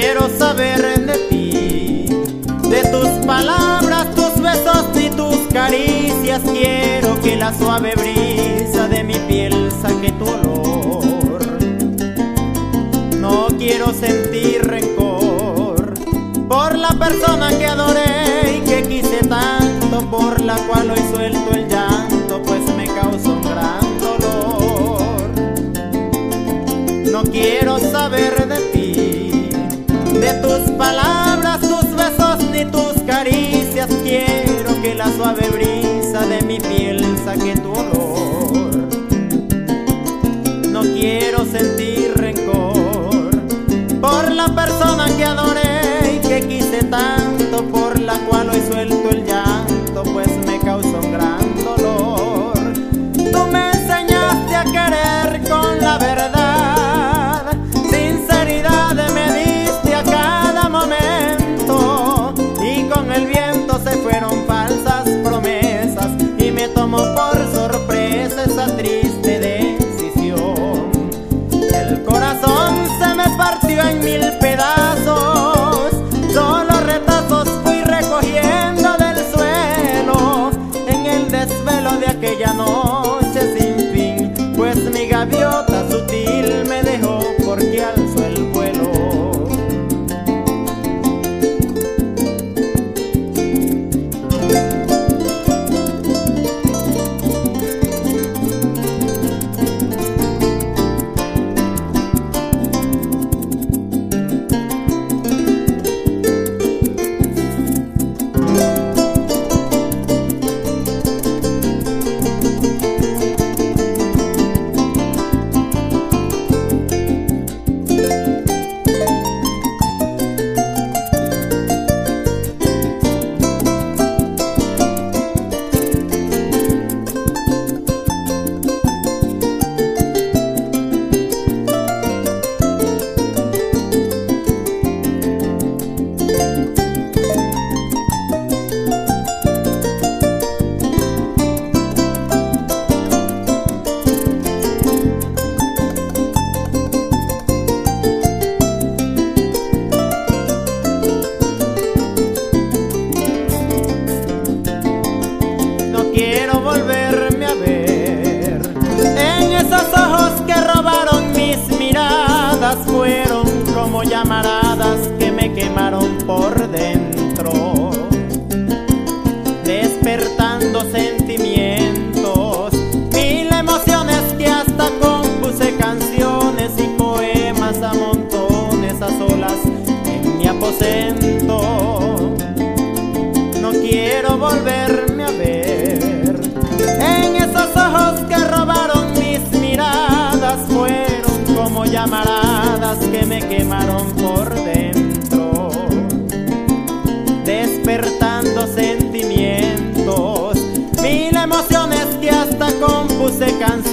quiero saber de ti, de tus palabras, tus besos y tus caricias. Quiero que la suave brisa de mi piel saque tu olor. No quiero sentir rencor por la persona que adoré y que quise tanto, por la cual hoy suelto el llanto, pues me causó un gran dolor. No quiero saber palabras, tus besos ni tus caricias. Quiero que la suave brisa de mi piel saque tu olor. No quiero sentir rencor por la persona que adoré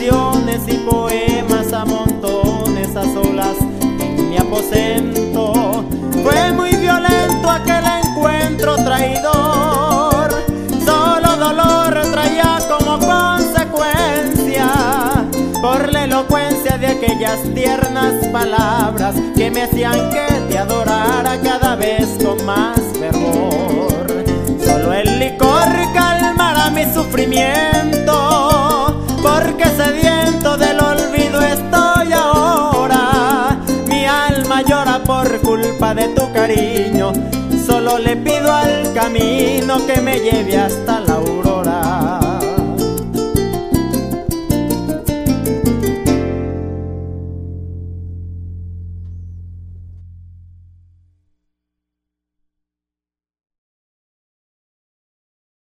y poemas a montones a solas en mi aposento. Fue muy violento aquel encuentro traidor, solo dolor traía como consecuencia por la elocuencia de aquellas tiernas palabras que me hacían que te adorara cada vez con más fervor. Solo el licor calmará mi sufrimiento, porque sediento del olvido estoy ahora. Mi alma llora por culpa de tu cariño, solo le pido al camino que me lleve hasta la